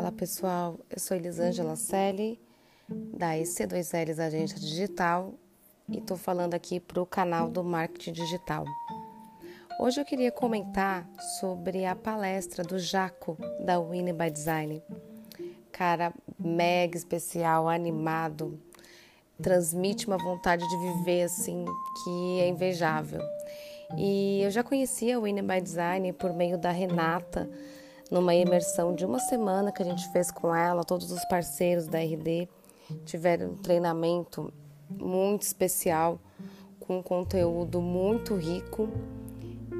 Fala pessoal, eu sou Elisângela Selle, da EC2Ls Agência Digital e estou falando aqui para o canal do Marketing Digital. Hoje eu queria comentar sobre a palestra do Jaco da Winnie by Design. Cara, mega especial, animado, transmite uma vontade de viver assim que é invejável. E eu já conhecia a Winnie by Design por meio da Renata numa imersão de uma semana que a gente fez com ela, todos os parceiros da RD tiveram um treinamento muito especial, com um conteúdo muito rico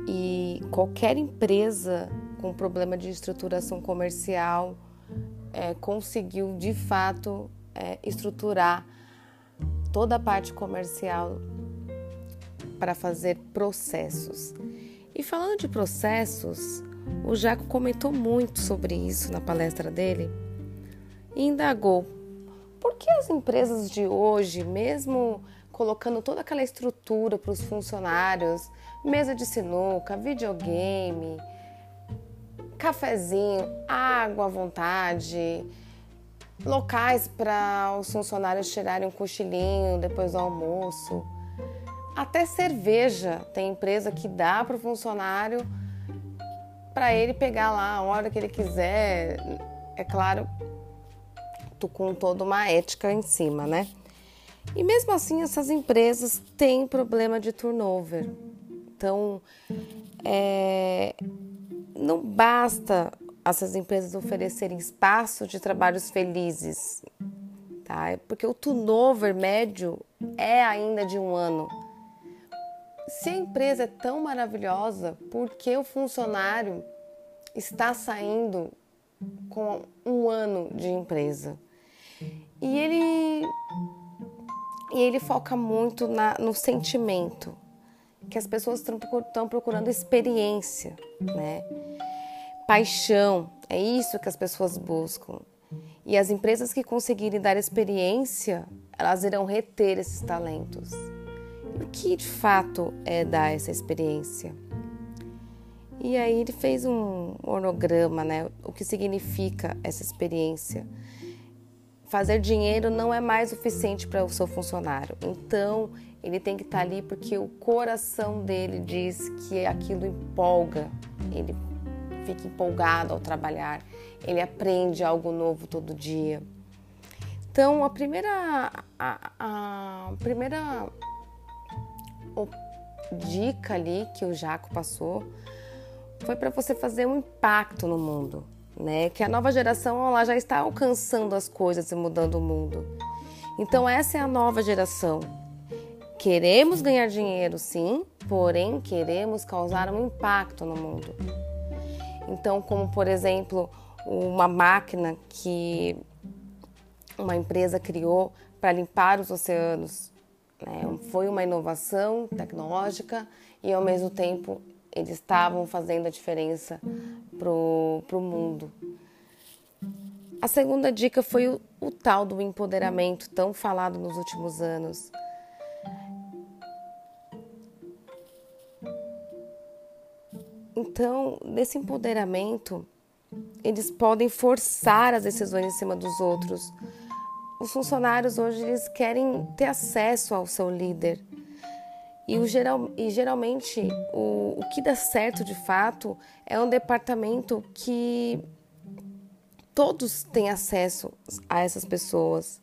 e qualquer empresa com problema de estruturação comercial é, conseguiu de fato é, estruturar toda a parte comercial para fazer processos. E falando de processos, o Jaco comentou muito sobre isso na palestra dele e indagou por que as empresas de hoje, mesmo colocando toda aquela estrutura para os funcionários, mesa de sinuca, videogame, cafezinho, água à vontade, locais para os funcionários tirarem um cochilinho depois do almoço, até cerveja. Tem empresa que dá para o funcionário para ele pegar lá a hora que ele quiser. É claro, com toda uma ética em cima, né? E mesmo assim, essas empresas têm problema de turnover. Então, é, não basta essas empresas oferecerem espaço de trabalhos felizes, tá? Porque o turnover médio é ainda de um ano. Se a empresa é tão maravilhosa, por que o funcionário está saindo com um ano de empresa? E ele, e ele foca muito na, no sentimento, que as pessoas estão procurando experiência, né? Paixão, é isso que as pessoas buscam. E as empresas que conseguirem dar experiência, elas irão reter esses talentos. O que de fato é dar essa experiência? E aí ele fez um ornograma, né? O que significa essa experiência? Fazer dinheiro não é mais suficiente para o seu funcionário. Então, ele tem que estar ali porque o coração dele diz que aquilo empolga. Ele fica empolgado ao trabalhar. Ele aprende algo novo todo dia. Então, a primeira a, a primeira dica ali que o Jaco passou foi para você fazer um impacto no mundo, né? Que a nova geração ela já está alcançando as coisas e mudando o mundo. Então essa é a nova geração. Queremos ganhar dinheiro, sim, porém queremos causar um impacto no mundo. Então, como por exemplo, uma máquina que uma empresa criou para limpar os oceanos né? Foi uma inovação tecnológica e, ao mesmo tempo, eles estavam fazendo a diferença para o mundo. A segunda dica foi o, o tal do empoderamento tão falado nos últimos anos. Então, nesse empoderamento, eles podem forçar as decisões em cima dos outros, os funcionários hoje eles querem ter acesso ao seu líder. E, o geral, e geralmente o, o que dá certo de fato é um departamento que todos têm acesso a essas pessoas.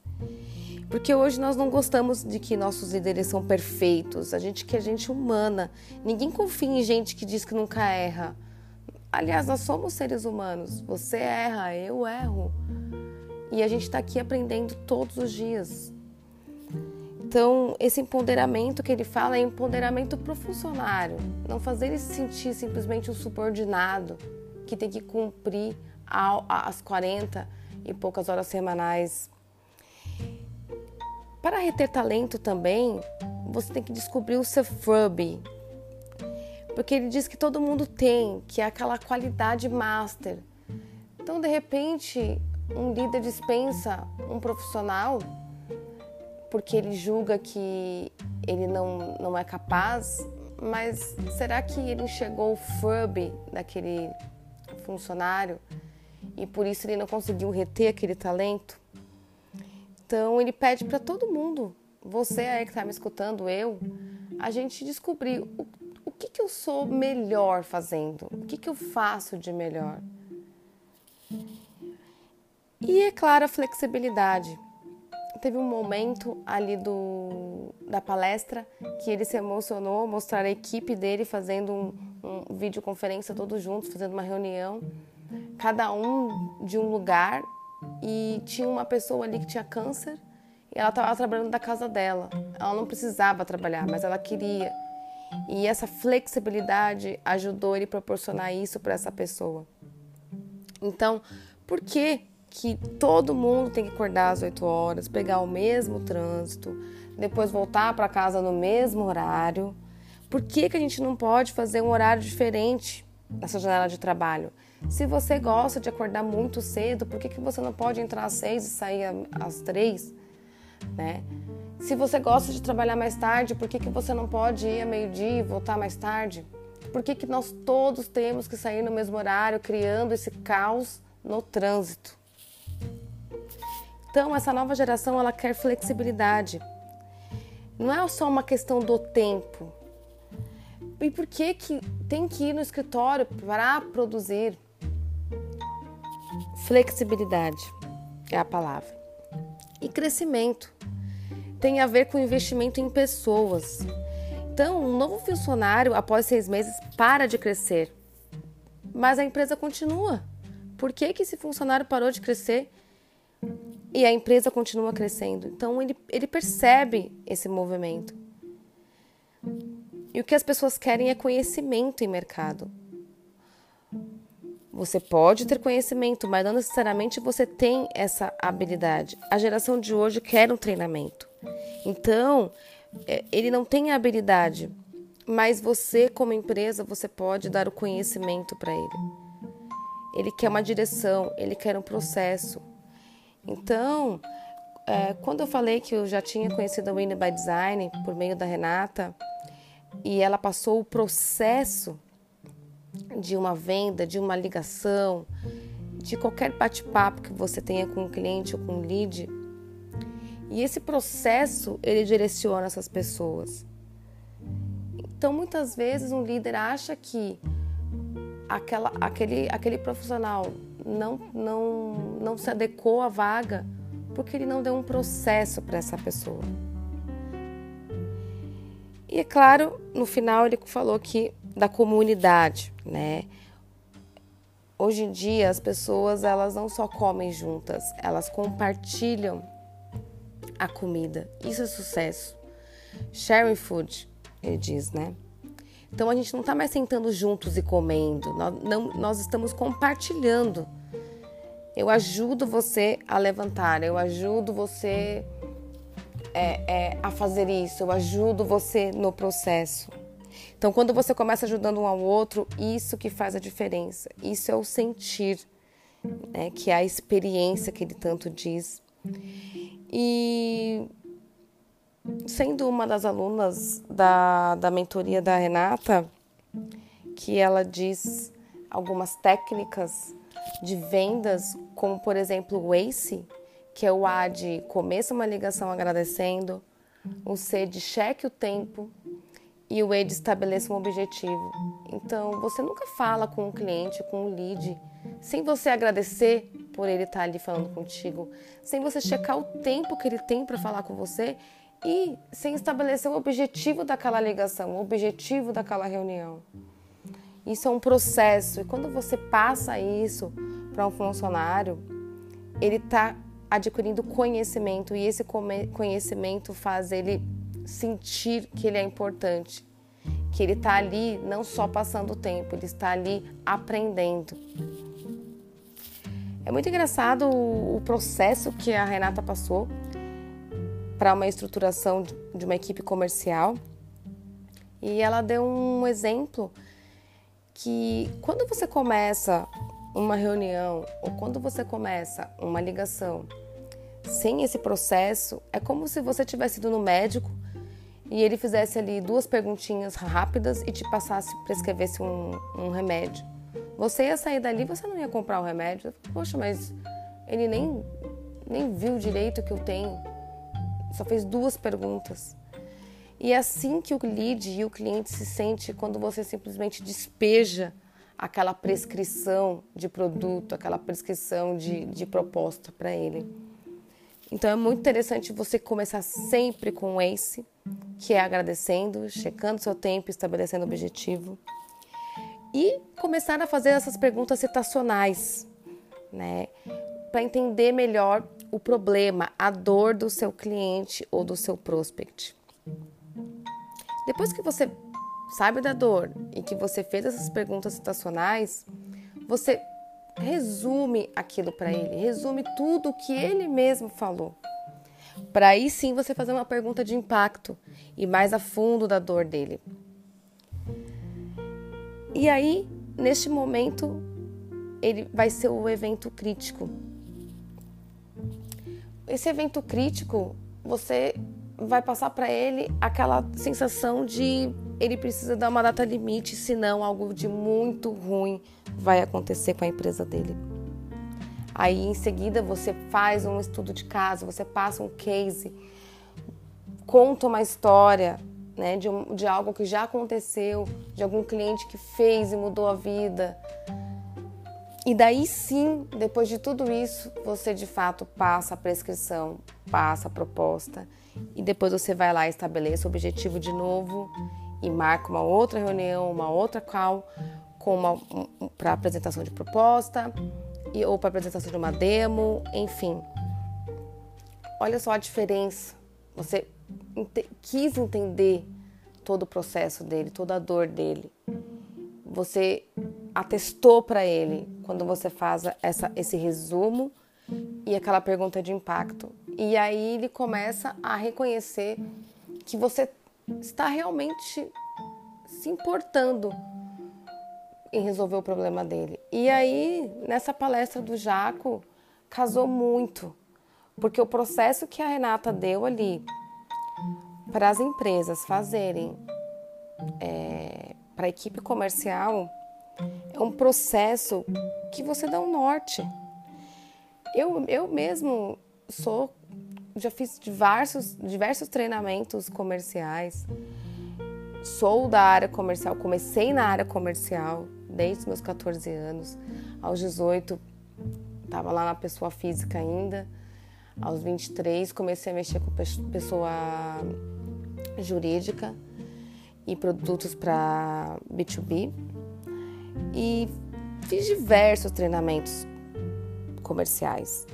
Porque hoje nós não gostamos de que nossos líderes são perfeitos. A gente quer gente humana. Ninguém confia em gente que diz que nunca erra. Aliás, nós somos seres humanos. Você erra, eu erro. E a gente está aqui aprendendo todos os dias. Então, esse empoderamento que ele fala é empoderamento para o funcionário. Não fazer ele se sentir simplesmente um subordinado que tem que cumprir as 40 e poucas horas semanais. Para reter talento também, você tem que descobrir o seu FRUB. Porque ele diz que todo mundo tem, que é aquela qualidade master. Então, de repente, um líder dispensa um profissional porque ele julga que ele não, não é capaz, mas será que ele enxergou o FUB daquele funcionário e por isso ele não conseguiu reter aquele talento. Então ele pede para todo mundo, você aí que está me escutando, eu, a gente descobrir o, o que, que eu sou melhor fazendo, o que, que eu faço de melhor. E é claro, a flexibilidade. Teve um momento ali do, da palestra que ele se emocionou, mostrar a equipe dele fazendo um, um videoconferência todos juntos, fazendo uma reunião, cada um de um lugar, e tinha uma pessoa ali que tinha câncer e ela estava trabalhando da casa dela. Ela não precisava trabalhar, mas ela queria. E essa flexibilidade ajudou ele a proporcionar isso para essa pessoa. Então, por que que todo mundo tem que acordar às 8 horas, pegar o mesmo trânsito, depois voltar para casa no mesmo horário? Por que, que a gente não pode fazer um horário diferente nessa janela de trabalho? Se você gosta de acordar muito cedo, por que, que você não pode entrar às 6 e sair às 3? Né? Se você gosta de trabalhar mais tarde, por que, que você não pode ir a meio-dia e voltar mais tarde? Por que, que nós todos temos que sair no mesmo horário, criando esse caos no trânsito? Então, essa nova geração ela quer flexibilidade. Não é só uma questão do tempo. E por que, que tem que ir no escritório para produzir? Flexibilidade é a palavra. E crescimento tem a ver com investimento em pessoas. Então, um novo funcionário, após seis meses, para de crescer, mas a empresa continua. Por que, que esse funcionário parou de crescer e a empresa continua crescendo? Então, ele, ele percebe esse movimento. E o que as pessoas querem é conhecimento em mercado. Você pode ter conhecimento, mas não necessariamente você tem essa habilidade. A geração de hoje quer um treinamento. Então, é, ele não tem a habilidade, mas você, como empresa, você pode dar o conhecimento para ele. Ele quer uma direção, ele quer um processo. Então, é, quando eu falei que eu já tinha conhecido a Winnie by Design por meio da Renata, e ela passou o processo de uma venda, de uma ligação, de qualquer bate-papo que você tenha com um cliente ou com um lead. E esse processo ele direciona essas pessoas. Então, muitas vezes um líder acha que aquela, aquele, aquele profissional não, não, não se adequou à vaga porque ele não deu um processo para essa pessoa. E é claro, no final ele falou que da comunidade, né? Hoje em dia as pessoas elas não só comem juntas, elas compartilham a comida. Isso é sucesso. Sharing food, ele diz, né? Então a gente não está mais sentando juntos e comendo, nós, não, nós estamos compartilhando. Eu ajudo você a levantar, eu ajudo você é, é, a fazer isso, eu ajudo você no processo. Então, quando você começa ajudando um ao outro, isso que faz a diferença. Isso é o sentir, né, que é a experiência que ele tanto diz. E sendo uma das alunas da, da mentoria da Renata, que ela diz algumas técnicas de vendas, como por exemplo o ACE, que é o A de começa uma ligação agradecendo, o C de cheque o tempo e o E de estabeleça um objetivo. Então, você nunca fala com um cliente, com um lead, sem você agradecer por ele estar ali falando contigo, sem você checar o tempo que ele tem para falar com você e sem estabelecer o objetivo daquela ligação, o objetivo daquela reunião. Isso é um processo e quando você passa isso para um funcionário, ele está adquirindo conhecimento e esse conhecimento faz ele sentir que ele é importante, que ele está ali não só passando o tempo, ele está ali aprendendo. É muito engraçado o processo que a Renata passou para uma estruturação de uma equipe comercial e ela deu um exemplo que quando você começa uma reunião ou quando você começa uma ligação sem esse processo, é como se você tivesse ido no médico e ele fizesse ali duas perguntinhas rápidas e te passasse, prescrevesse um, um remédio. Você ia sair dali, você não ia comprar o remédio. Poxa, mas ele nem, nem viu direito que eu tenho. Só fez duas perguntas. E é assim que o lead e o cliente se sente quando você simplesmente despeja aquela prescrição de produto, aquela prescrição de, de proposta para ele. Então é muito interessante você começar sempre com esse, que é agradecendo, checando seu tempo, estabelecendo objetivo. E começar a fazer essas perguntas citacionais, né? Para entender melhor o problema, a dor do seu cliente ou do seu prospect. Depois que você sabe da dor e que você fez essas perguntas citacionais, você resume aquilo para ele, resume tudo o que ele mesmo falou. Para aí sim você fazer uma pergunta de impacto e mais a fundo da dor dele. E aí, neste momento, ele vai ser o evento crítico. Esse evento crítico, você vai passar para ele aquela sensação de ele precisa dar uma data limite, senão algo de muito ruim vai acontecer com a empresa dele. Aí em seguida você faz um estudo de caso, você passa um case, conta uma história né, de, de algo que já aconteceu, de algum cliente que fez e mudou a vida. E daí sim, depois de tudo isso, você de fato passa a prescrição, passa a proposta e depois você vai lá e estabelece o objetivo de novo e marca uma outra reunião, uma outra call um, para apresentação de proposta e ou para apresentação de uma demo, enfim. Olha só a diferença. Você ente quis entender todo o processo dele, toda a dor dele. Você atestou para ele quando você faz essa, esse resumo e aquela pergunta de impacto. E aí ele começa a reconhecer que você está realmente se importando em resolver o problema dele. E aí, nessa palestra do Jaco, casou muito, porque o processo que a Renata deu ali para as empresas fazerem, é, para a equipe comercial, é um processo que você dá um norte. Eu, eu mesmo sou já fiz diversos, diversos treinamentos comerciais. Sou da área comercial, comecei na área comercial desde os meus 14 anos. Aos 18, estava lá na pessoa física ainda. Aos 23, comecei a mexer com pessoa jurídica e produtos para B2B. E fiz diversos treinamentos comerciais,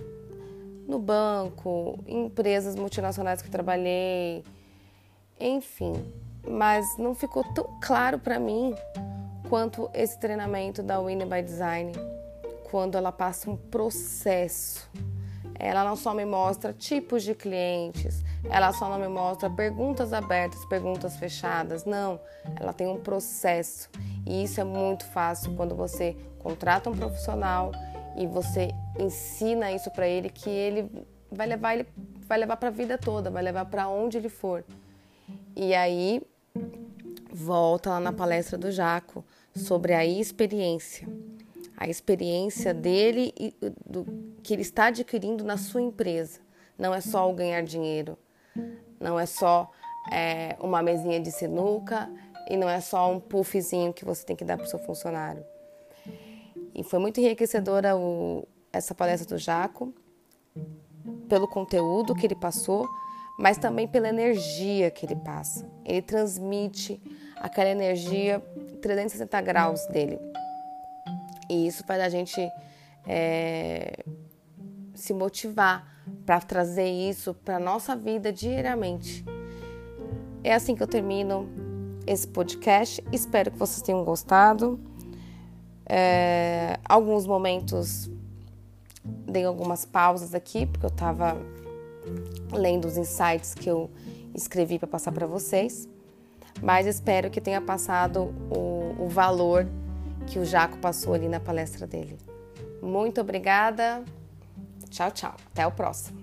no banco, em empresas multinacionais que trabalhei, enfim. Mas não ficou tão claro para mim quanto esse treinamento da Winnie by Design, quando ela passa um processo. Ela não só me mostra tipos de clientes, ela só não me mostra perguntas abertas, perguntas fechadas, não. Ela tem um processo. E isso é muito fácil quando você contrata um profissional e você ensina isso para ele que ele vai levar ele vai levar para a vida toda, vai levar para onde ele for. E aí volta lá na palestra do Jaco sobre a experiência, a experiência dele e do que ele está adquirindo na sua empresa. Não é só o ganhar dinheiro, não é só é, uma mesinha de sinuca e não é só um puffzinho que você tem que dar para o seu funcionário. E foi muito enriquecedora o, essa palestra do Jaco, pelo conteúdo que ele passou, mas também pela energia que ele passa. Ele transmite aquela energia 360 graus dele. E isso faz a gente é, se motivar para trazer isso para nossa vida diariamente. É assim que eu termino esse podcast. Espero que vocês tenham gostado. É, alguns momentos dei algumas pausas aqui, porque eu estava lendo os insights que eu escrevi para passar para vocês. Mas espero que tenha passado o, o valor que o Jaco passou ali na palestra dele. Muito obrigada. Tchau, tchau. Até o próximo.